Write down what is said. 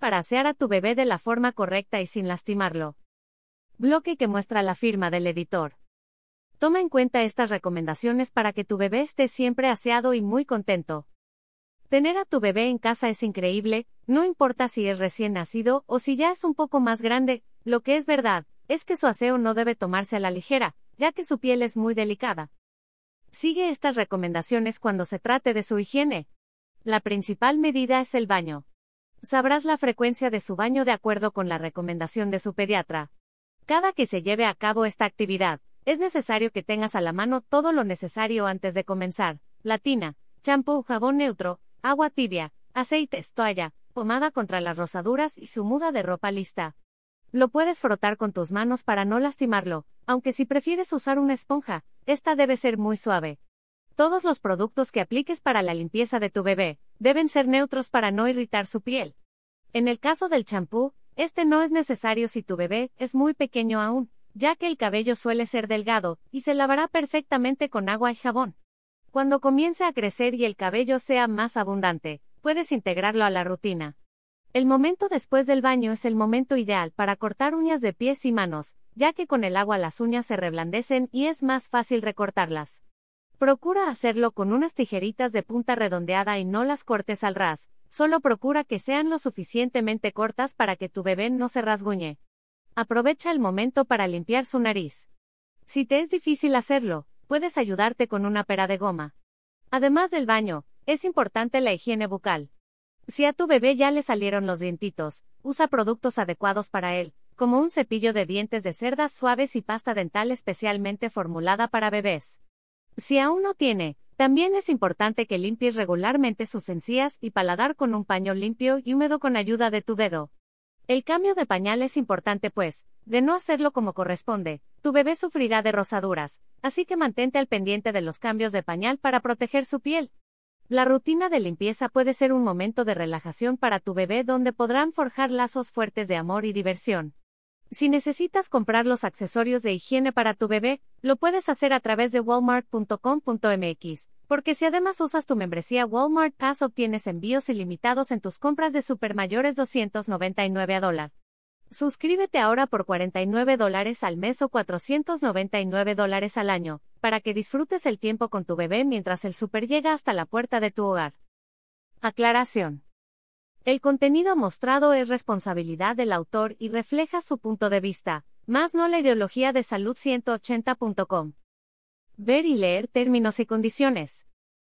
Para asear a tu bebé de la forma correcta y sin lastimarlo. Bloque que muestra la firma del editor. Toma en cuenta estas recomendaciones para que tu bebé esté siempre aseado y muy contento. Tener a tu bebé en casa es increíble, no importa si es recién nacido o si ya es un poco más grande, lo que es verdad, es que su aseo no debe tomarse a la ligera, ya que su piel es muy delicada. Sigue estas recomendaciones cuando se trate de su higiene. La principal medida es el baño. Sabrás la frecuencia de su baño de acuerdo con la recomendación de su pediatra. Cada que se lleve a cabo esta actividad, es necesario que tengas a la mano todo lo necesario antes de comenzar. Latina, champú, jabón neutro, agua tibia, aceites, toalla, pomada contra las rosaduras y su muda de ropa lista. Lo puedes frotar con tus manos para no lastimarlo, aunque si prefieres usar una esponja, esta debe ser muy suave. Todos los productos que apliques para la limpieza de tu bebé deben ser neutros para no irritar su piel. En el caso del champú, este no es necesario si tu bebé es muy pequeño aún, ya que el cabello suele ser delgado y se lavará perfectamente con agua y jabón. Cuando comience a crecer y el cabello sea más abundante, puedes integrarlo a la rutina. El momento después del baño es el momento ideal para cortar uñas de pies y manos, ya que con el agua las uñas se reblandecen y es más fácil recortarlas. Procura hacerlo con unas tijeritas de punta redondeada y no las cortes al ras, solo procura que sean lo suficientemente cortas para que tu bebé no se rasguñe. Aprovecha el momento para limpiar su nariz. Si te es difícil hacerlo, puedes ayudarte con una pera de goma. Además del baño, es importante la higiene bucal. Si a tu bebé ya le salieron los dientitos, usa productos adecuados para él, como un cepillo de dientes de cerdas suaves y pasta dental especialmente formulada para bebés. Si aún no tiene, también es importante que limpies regularmente sus encías y paladar con un paño limpio y húmedo con ayuda de tu dedo. El cambio de pañal es importante pues, de no hacerlo como corresponde, tu bebé sufrirá de rosaduras, así que mantente al pendiente de los cambios de pañal para proteger su piel. La rutina de limpieza puede ser un momento de relajación para tu bebé donde podrán forjar lazos fuertes de amor y diversión. Si necesitas comprar los accesorios de higiene para tu bebé, lo puedes hacer a través de walmart.com.mx, porque si además usas tu membresía Walmart Pass obtienes envíos ilimitados en tus compras de super mayores 299 a dólar. Suscríbete ahora por 49 dólares al mes o 499 dólares al año, para que disfrutes el tiempo con tu bebé mientras el super llega hasta la puerta de tu hogar. Aclaración. El contenido mostrado es responsabilidad del autor y refleja su punto de vista, más no la ideología de salud 180.com. Ver y leer términos y condiciones.